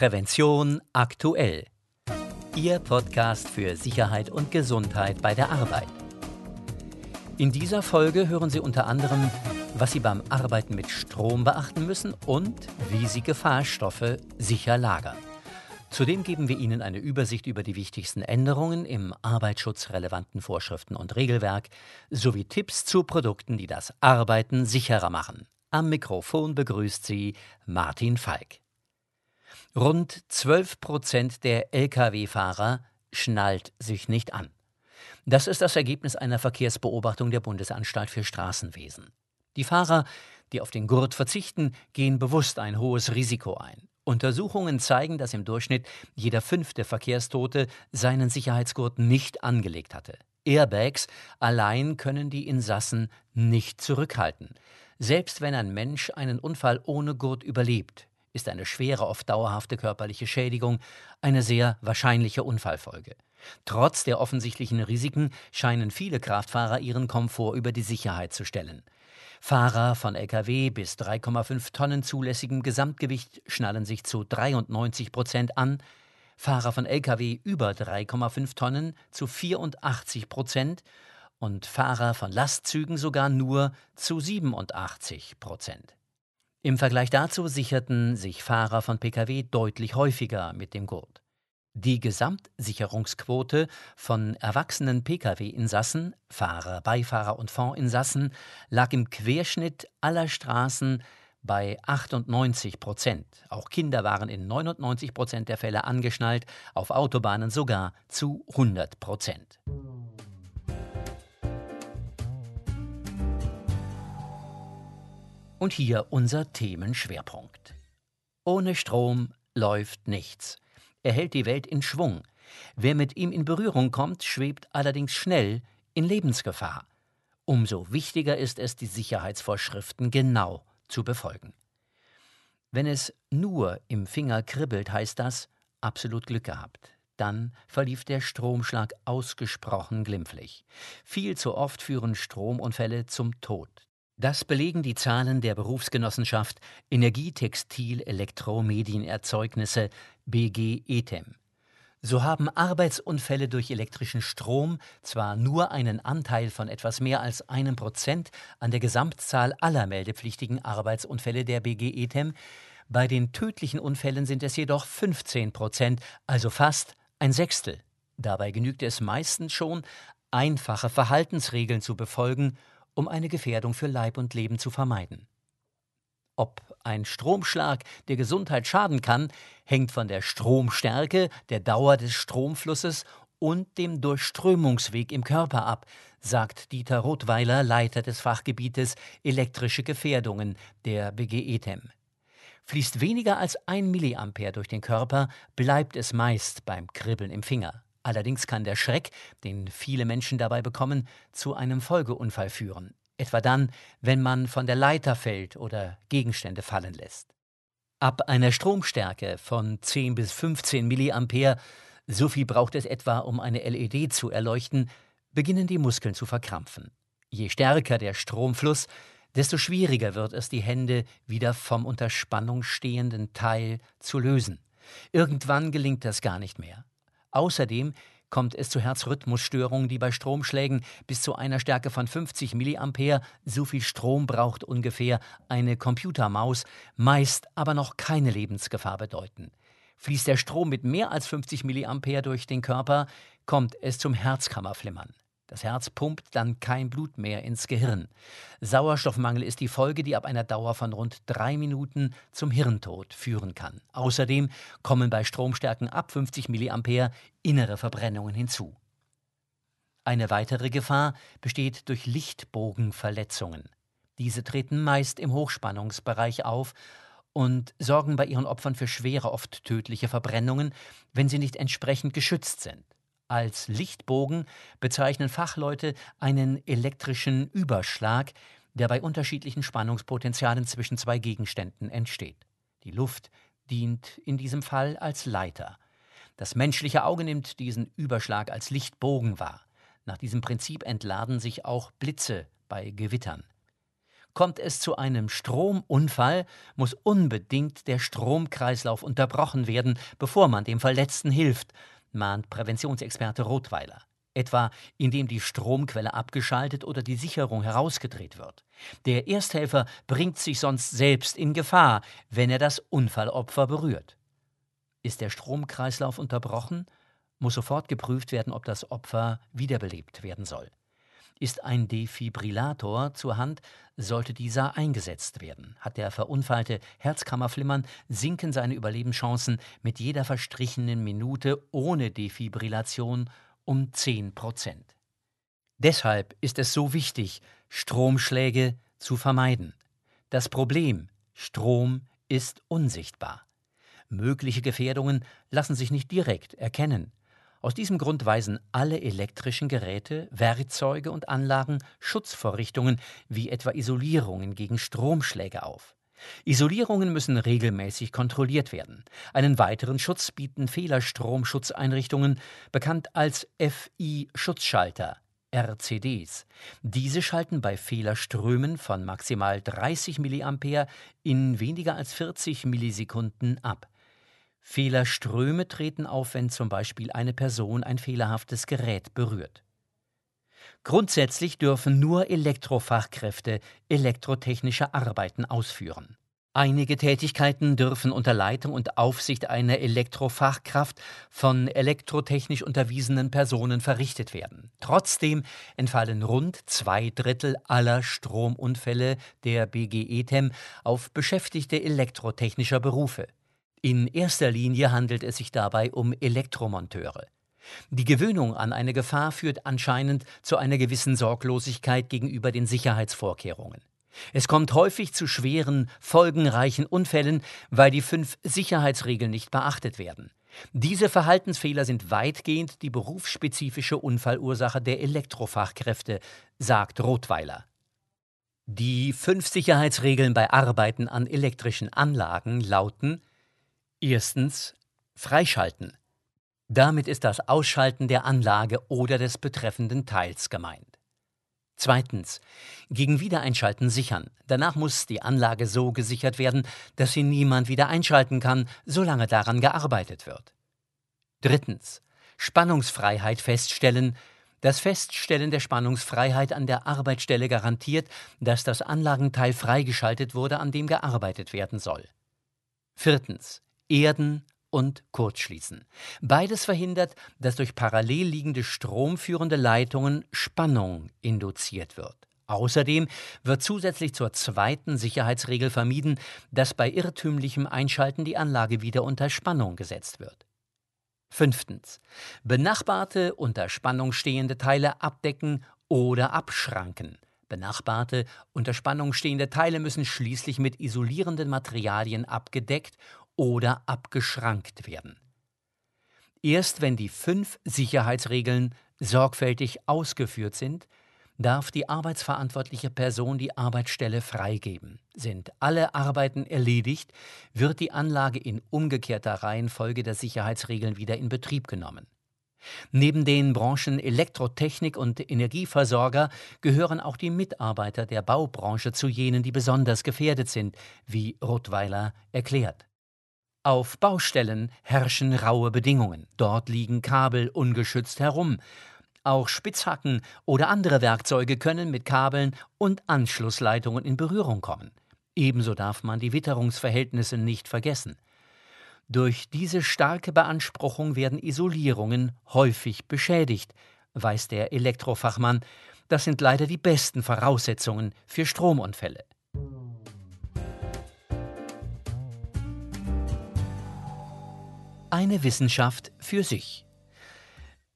Prävention aktuell. Ihr Podcast für Sicherheit und Gesundheit bei der Arbeit. In dieser Folge hören Sie unter anderem, was Sie beim Arbeiten mit Strom beachten müssen und wie Sie Gefahrstoffe sicher lagern. Zudem geben wir Ihnen eine Übersicht über die wichtigsten Änderungen im arbeitsschutzrelevanten Vorschriften und Regelwerk sowie Tipps zu Produkten, die das Arbeiten sicherer machen. Am Mikrofon begrüßt Sie Martin Falk. Rund 12 Prozent der Lkw-Fahrer schnallt sich nicht an. Das ist das Ergebnis einer Verkehrsbeobachtung der Bundesanstalt für Straßenwesen. Die Fahrer, die auf den Gurt verzichten, gehen bewusst ein hohes Risiko ein. Untersuchungen zeigen, dass im Durchschnitt jeder fünfte Verkehrstote seinen Sicherheitsgurt nicht angelegt hatte. Airbags allein können die Insassen nicht zurückhalten. Selbst wenn ein Mensch einen Unfall ohne Gurt überlebt, ist eine schwere, oft dauerhafte körperliche Schädigung eine sehr wahrscheinliche Unfallfolge. Trotz der offensichtlichen Risiken scheinen viele Kraftfahrer ihren Komfort über die Sicherheit zu stellen. Fahrer von Lkw bis 3,5 Tonnen zulässigem Gesamtgewicht schnallen sich zu 93 Prozent an, Fahrer von Lkw über 3,5 Tonnen zu 84 Prozent und Fahrer von Lastzügen sogar nur zu 87 Prozent. Im Vergleich dazu sicherten sich Fahrer von Pkw deutlich häufiger mit dem Gurt. Die Gesamtsicherungsquote von erwachsenen Pkw-Insassen, Fahrer, Beifahrer und Fondsinsassen lag im Querschnitt aller Straßen bei 98 Prozent. Auch Kinder waren in 99 Prozent der Fälle angeschnallt, auf Autobahnen sogar zu 100 Prozent. Und hier unser Themenschwerpunkt. Ohne Strom läuft nichts. Er hält die Welt in Schwung. Wer mit ihm in Berührung kommt, schwebt allerdings schnell in Lebensgefahr. Umso wichtiger ist es, die Sicherheitsvorschriften genau zu befolgen. Wenn es nur im Finger kribbelt, heißt das absolut Glück gehabt. Dann verlief der Stromschlag ausgesprochen glimpflich. Viel zu oft führen Stromunfälle zum Tod. Das belegen die Zahlen der Berufsgenossenschaft Energie, Textil, Elektro, Medienerzeugnisse BG ETEM. So haben Arbeitsunfälle durch elektrischen Strom zwar nur einen Anteil von etwas mehr als einem Prozent an der Gesamtzahl aller meldepflichtigen Arbeitsunfälle der BG ETEM, bei den tödlichen Unfällen sind es jedoch 15 Prozent, also fast ein Sechstel. Dabei genügt es meistens schon, einfache Verhaltensregeln zu befolgen um eine Gefährdung für Leib und Leben zu vermeiden. Ob ein Stromschlag der Gesundheit schaden kann, hängt von der Stromstärke, der Dauer des Stromflusses und dem Durchströmungsweg im Körper ab, sagt Dieter Rothweiler, Leiter des Fachgebietes Elektrische Gefährdungen der BGETEM. Fließt weniger als ein Milliampere durch den Körper, bleibt es meist beim Kribbeln im Finger. Allerdings kann der Schreck, den viele Menschen dabei bekommen, zu einem Folgeunfall führen. Etwa dann, wenn man von der Leiter fällt oder Gegenstände fallen lässt. Ab einer Stromstärke von 10 bis 15 Milliampere, so viel braucht es etwa, um eine LED zu erleuchten, beginnen die Muskeln zu verkrampfen. Je stärker der Stromfluss, desto schwieriger wird es, die Hände wieder vom unter Spannung stehenden Teil zu lösen. Irgendwann gelingt das gar nicht mehr. Außerdem kommt es zu Herzrhythmusstörungen, die bei Stromschlägen bis zu einer Stärke von 50 mA, so viel Strom braucht ungefähr eine Computermaus, meist aber noch keine Lebensgefahr bedeuten. Fließt der Strom mit mehr als 50 mA durch den Körper, kommt es zum Herzkammerflimmern. Das Herz pumpt dann kein Blut mehr ins Gehirn. Sauerstoffmangel ist die Folge, die ab einer Dauer von rund drei Minuten zum Hirntod führen kann. Außerdem kommen bei Stromstärken ab 50 mA innere Verbrennungen hinzu. Eine weitere Gefahr besteht durch Lichtbogenverletzungen. Diese treten meist im Hochspannungsbereich auf und sorgen bei ihren Opfern für schwere, oft tödliche Verbrennungen, wenn sie nicht entsprechend geschützt sind. Als Lichtbogen bezeichnen Fachleute einen elektrischen Überschlag, der bei unterschiedlichen Spannungspotenzialen zwischen zwei Gegenständen entsteht. Die Luft dient in diesem Fall als Leiter. Das menschliche Auge nimmt diesen Überschlag als Lichtbogen wahr. Nach diesem Prinzip entladen sich auch Blitze bei Gewittern. Kommt es zu einem Stromunfall, muss unbedingt der Stromkreislauf unterbrochen werden, bevor man dem Verletzten hilft, mahnt Präventionsexperte Rothweiler etwa indem die Stromquelle abgeschaltet oder die Sicherung herausgedreht wird. Der Ersthelfer bringt sich sonst selbst in Gefahr, wenn er das Unfallopfer berührt. Ist der Stromkreislauf unterbrochen, muss sofort geprüft werden, ob das Opfer wiederbelebt werden soll. Ist ein Defibrillator zur Hand, sollte dieser eingesetzt werden. Hat der Verunfallte Herzkammerflimmern, sinken seine Überlebenschancen mit jeder verstrichenen Minute ohne Defibrillation um 10 Prozent. Deshalb ist es so wichtig, Stromschläge zu vermeiden. Das Problem Strom ist unsichtbar. Mögliche Gefährdungen lassen sich nicht direkt erkennen. Aus diesem Grund weisen alle elektrischen Geräte, Werkzeuge und Anlagen Schutzvorrichtungen wie etwa Isolierungen gegen Stromschläge auf. Isolierungen müssen regelmäßig kontrolliert werden. Einen weiteren Schutz bieten Fehlerstromschutzeinrichtungen, bekannt als FI-Schutzschalter, RCDs. Diese schalten bei Fehlerströmen von maximal 30 mA in weniger als 40 Millisekunden ab. Fehlerströme treten auf, wenn zum Beispiel eine Person ein fehlerhaftes Gerät berührt. Grundsätzlich dürfen nur Elektrofachkräfte elektrotechnische Arbeiten ausführen. Einige Tätigkeiten dürfen unter Leitung und Aufsicht einer Elektrofachkraft von elektrotechnisch unterwiesenen Personen verrichtet werden. Trotzdem entfallen rund zwei Drittel aller Stromunfälle der BGE-TEM auf Beschäftigte elektrotechnischer Berufe. In erster Linie handelt es sich dabei um Elektromonteure. Die Gewöhnung an eine Gefahr führt anscheinend zu einer gewissen Sorglosigkeit gegenüber den Sicherheitsvorkehrungen. Es kommt häufig zu schweren, folgenreichen Unfällen, weil die fünf Sicherheitsregeln nicht beachtet werden. Diese Verhaltensfehler sind weitgehend die berufsspezifische Unfallursache der Elektrofachkräfte, sagt Rothweiler. Die fünf Sicherheitsregeln bei Arbeiten an elektrischen Anlagen lauten Erstens Freischalten. Damit ist das Ausschalten der Anlage oder des betreffenden Teils gemeint. Zweitens. Gegen Wiedereinschalten sichern. Danach muss die Anlage so gesichert werden, dass sie niemand wieder einschalten kann, solange daran gearbeitet wird. Drittens. Spannungsfreiheit feststellen. Das Feststellen der Spannungsfreiheit an der Arbeitsstelle garantiert, dass das Anlagenteil freigeschaltet wurde, an dem gearbeitet werden soll. Viertens. Erden und Kurzschließen. Beides verhindert, dass durch parallel liegende stromführende Leitungen Spannung induziert wird. Außerdem wird zusätzlich zur zweiten Sicherheitsregel vermieden, dass bei irrtümlichem Einschalten die Anlage wieder unter Spannung gesetzt wird. Fünftens. Benachbarte unter Spannung stehende Teile abdecken oder abschranken. Benachbarte unter Spannung stehende Teile müssen schließlich mit isolierenden Materialien abgedeckt oder abgeschrankt werden. Erst wenn die fünf Sicherheitsregeln sorgfältig ausgeführt sind, darf die arbeitsverantwortliche Person die Arbeitsstelle freigeben. Sind alle Arbeiten erledigt, wird die Anlage in umgekehrter Reihenfolge der Sicherheitsregeln wieder in Betrieb genommen. Neben den Branchen Elektrotechnik und Energieversorger gehören auch die Mitarbeiter der Baubranche zu jenen, die besonders gefährdet sind, wie Rottweiler erklärt. Auf Baustellen herrschen raue Bedingungen. Dort liegen Kabel ungeschützt herum. Auch Spitzhacken oder andere Werkzeuge können mit Kabeln und Anschlussleitungen in Berührung kommen. Ebenso darf man die Witterungsverhältnisse nicht vergessen. Durch diese starke Beanspruchung werden Isolierungen häufig beschädigt, weiß der Elektrofachmann. Das sind leider die besten Voraussetzungen für Stromunfälle. Eine Wissenschaft für sich.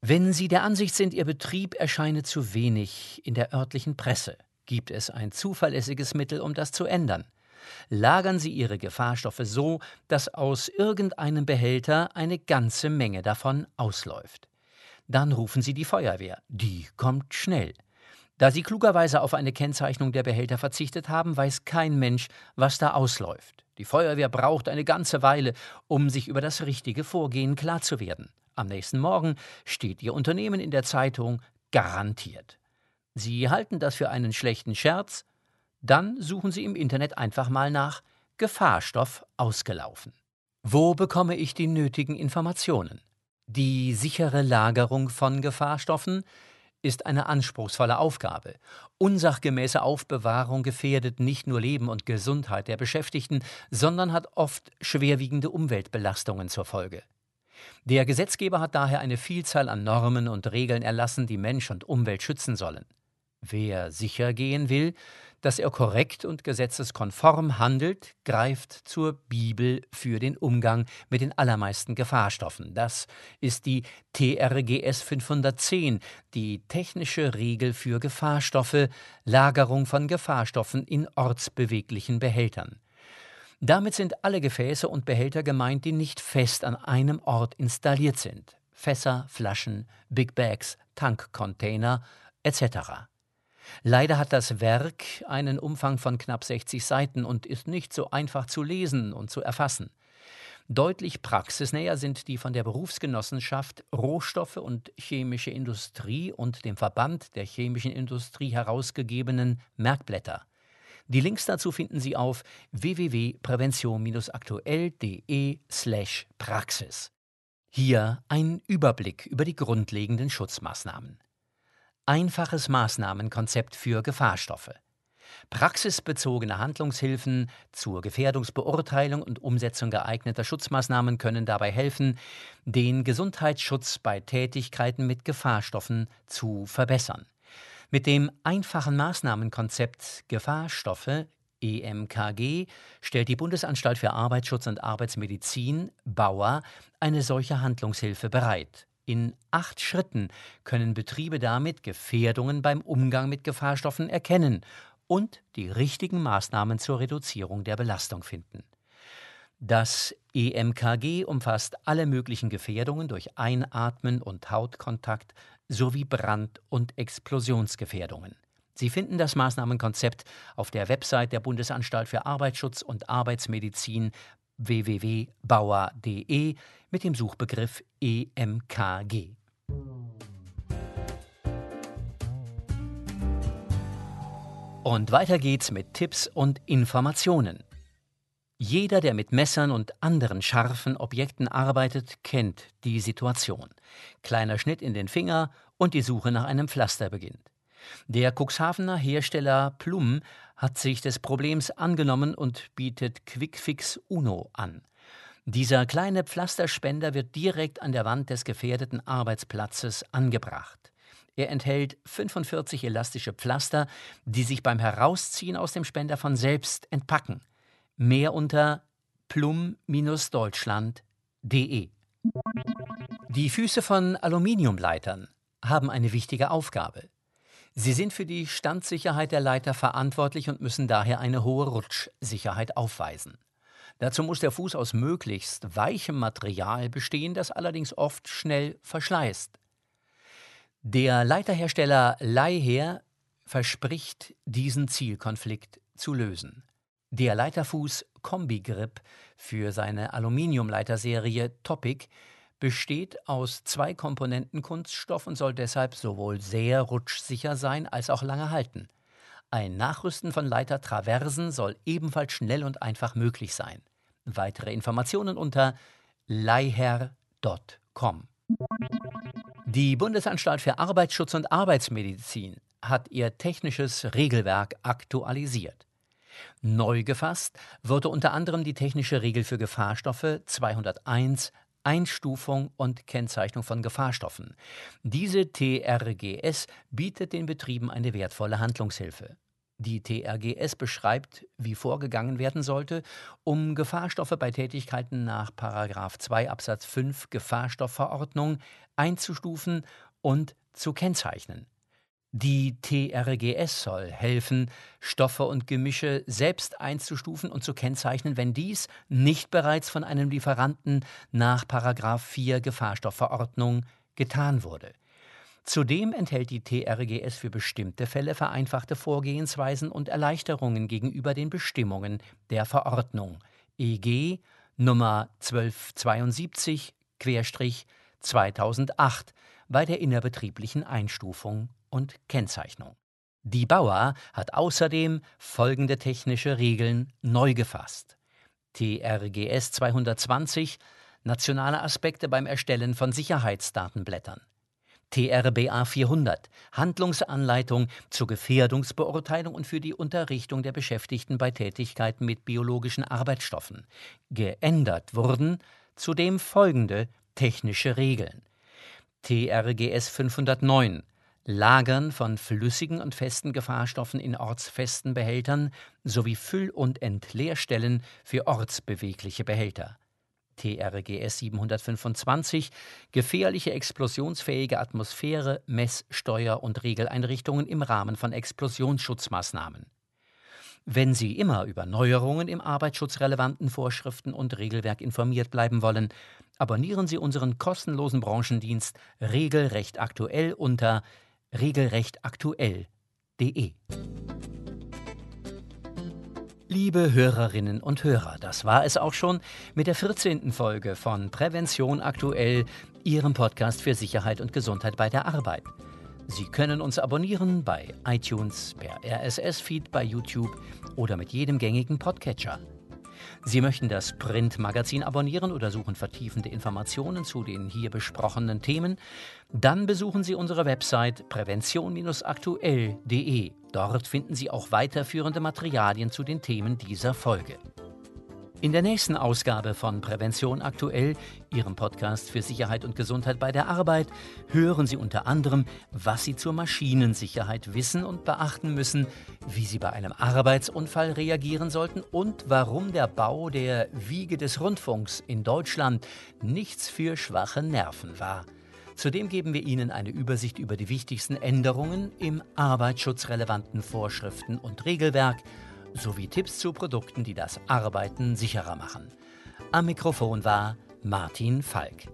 Wenn Sie der Ansicht sind, Ihr Betrieb erscheine zu wenig in der örtlichen Presse, gibt es ein zuverlässiges Mittel, um das zu ändern. Lagern Sie Ihre Gefahrstoffe so, dass aus irgendeinem Behälter eine ganze Menge davon ausläuft. Dann rufen Sie die Feuerwehr. Die kommt schnell. Da Sie klugerweise auf eine Kennzeichnung der Behälter verzichtet haben, weiß kein Mensch, was da ausläuft. Die Feuerwehr braucht eine ganze Weile, um sich über das richtige Vorgehen klar zu werden. Am nächsten Morgen steht Ihr Unternehmen in der Zeitung garantiert. Sie halten das für einen schlechten Scherz? Dann suchen Sie im Internet einfach mal nach Gefahrstoff ausgelaufen. Wo bekomme ich die nötigen Informationen? Die sichere Lagerung von Gefahrstoffen ist eine anspruchsvolle Aufgabe. Unsachgemäße Aufbewahrung gefährdet nicht nur Leben und Gesundheit der Beschäftigten, sondern hat oft schwerwiegende Umweltbelastungen zur Folge. Der Gesetzgeber hat daher eine Vielzahl an Normen und Regeln erlassen, die Mensch und Umwelt schützen sollen. Wer sicher gehen will, dass er korrekt und gesetzeskonform handelt, greift zur Bibel für den Umgang mit den allermeisten Gefahrstoffen. Das ist die TRGS 510, die technische Regel für Gefahrstoffe, Lagerung von Gefahrstoffen in ortsbeweglichen Behältern. Damit sind alle Gefäße und Behälter gemeint, die nicht fest an einem Ort installiert sind. Fässer, Flaschen, Big Bags, Tankcontainer etc. Leider hat das Werk einen Umfang von knapp 60 Seiten und ist nicht so einfach zu lesen und zu erfassen. Deutlich praxisnäher sind die von der Berufsgenossenschaft Rohstoffe und Chemische Industrie und dem Verband der Chemischen Industrie herausgegebenen Merkblätter. Die Links dazu finden Sie auf www.prävention-aktuell.de/praxis. Hier ein Überblick über die grundlegenden Schutzmaßnahmen einfaches Maßnahmenkonzept für Gefahrstoffe. Praxisbezogene Handlungshilfen zur Gefährdungsbeurteilung und Umsetzung geeigneter Schutzmaßnahmen können dabei helfen, den Gesundheitsschutz bei Tätigkeiten mit Gefahrstoffen zu verbessern. Mit dem einfachen Maßnahmenkonzept Gefahrstoffe EMKG stellt die Bundesanstalt für Arbeitsschutz und Arbeitsmedizin Bauer eine solche Handlungshilfe bereit. In acht Schritten können Betriebe damit Gefährdungen beim Umgang mit Gefahrstoffen erkennen und die richtigen Maßnahmen zur Reduzierung der Belastung finden. Das EMKG umfasst alle möglichen Gefährdungen durch Einatmen und Hautkontakt sowie Brand- und Explosionsgefährdungen. Sie finden das Maßnahmenkonzept auf der Website der Bundesanstalt für Arbeitsschutz und Arbeitsmedizin www.bauer.de mit dem Suchbegriff EMKG. Und weiter geht's mit Tipps und Informationen. Jeder, der mit Messern und anderen scharfen Objekten arbeitet, kennt die Situation. Kleiner Schnitt in den Finger und die Suche nach einem Pflaster beginnt. Der Cuxhavener Hersteller Plum hat sich des Problems angenommen und bietet Quickfix Uno an. Dieser kleine Pflasterspender wird direkt an der Wand des gefährdeten Arbeitsplatzes angebracht. Er enthält 45 elastische Pflaster, die sich beim Herausziehen aus dem Spender von selbst entpacken. Mehr unter plum-deutschland.de. Die Füße von Aluminiumleitern haben eine wichtige Aufgabe. Sie sind für die Standsicherheit der Leiter verantwortlich und müssen daher eine hohe Rutschsicherheit aufweisen. Dazu muss der Fuß aus möglichst weichem Material bestehen, das allerdings oft schnell verschleißt. Der Leiterhersteller Leihher verspricht, diesen Zielkonflikt zu lösen. Der Leiterfuß Kombi Grip für seine Aluminiumleiterserie Topic besteht aus zwei Komponenten Kunststoff und soll deshalb sowohl sehr rutschsicher sein als auch lange halten. Ein Nachrüsten von Leitertraversen soll ebenfalls schnell und einfach möglich sein. Weitere Informationen unter leiher.com. Die Bundesanstalt für Arbeitsschutz und Arbeitsmedizin hat ihr technisches Regelwerk aktualisiert. Neu gefasst wurde unter anderem die technische Regel für Gefahrstoffe 201 Einstufung und Kennzeichnung von Gefahrstoffen. Diese TRGS bietet den Betrieben eine wertvolle Handlungshilfe. Die TRGS beschreibt, wie vorgegangen werden sollte, um Gefahrstoffe bei Tätigkeiten nach 2 Absatz 5 Gefahrstoffverordnung einzustufen und zu kennzeichnen. Die TRGS soll helfen, Stoffe und Gemische selbst einzustufen und zu kennzeichnen, wenn dies nicht bereits von einem Lieferanten nach 4 Gefahrstoffverordnung getan wurde. Zudem enthält die TRGS für bestimmte Fälle vereinfachte Vorgehensweisen und Erleichterungen gegenüber den Bestimmungen der Verordnung EG Nummer 1272-2008 bei der innerbetrieblichen Einstufung und Kennzeichnung. Die Bauer hat außerdem folgende technische Regeln neu gefasst. TRGS 220 Nationale Aspekte beim Erstellen von Sicherheitsdatenblättern. TRBA 400 Handlungsanleitung zur Gefährdungsbeurteilung und für die Unterrichtung der Beschäftigten bei Tätigkeiten mit biologischen Arbeitsstoffen. Geändert wurden zudem folgende technische Regeln. TRGS 509 Lagern von flüssigen und festen Gefahrstoffen in ortsfesten Behältern sowie Füll- und Entleerstellen für ortsbewegliche Behälter. TRGS 725 gefährliche explosionsfähige Atmosphäre, Mess-, Steuer- und Regeleinrichtungen im Rahmen von Explosionsschutzmaßnahmen. Wenn Sie immer über Neuerungen im arbeitsschutzrelevanten Vorschriften und Regelwerk informiert bleiben wollen, abonnieren Sie unseren kostenlosen Branchendienst Regelrecht aktuell unter regelrechtaktuell.de. Liebe Hörerinnen und Hörer, das war es auch schon mit der 14. Folge von Prävention aktuell, Ihrem Podcast für Sicherheit und Gesundheit bei der Arbeit. Sie können uns abonnieren bei iTunes, per RSS-Feed bei YouTube oder mit jedem gängigen Podcatcher. Sie möchten das Printmagazin abonnieren oder suchen vertiefende Informationen zu den hier besprochenen Themen? Dann besuchen Sie unsere Website prävention-aktuell.de. Dort finden Sie auch weiterführende Materialien zu den Themen dieser Folge. In der nächsten Ausgabe von Prävention aktuell, Ihrem Podcast für Sicherheit und Gesundheit bei der Arbeit, hören Sie unter anderem, was Sie zur Maschinensicherheit wissen und beachten müssen, wie Sie bei einem Arbeitsunfall reagieren sollten und warum der Bau der Wiege des Rundfunks in Deutschland nichts für schwache Nerven war. Zudem geben wir Ihnen eine Übersicht über die wichtigsten Änderungen im arbeitsschutzrelevanten Vorschriften und Regelwerk sowie Tipps zu Produkten, die das Arbeiten sicherer machen. Am Mikrofon war Martin Falk.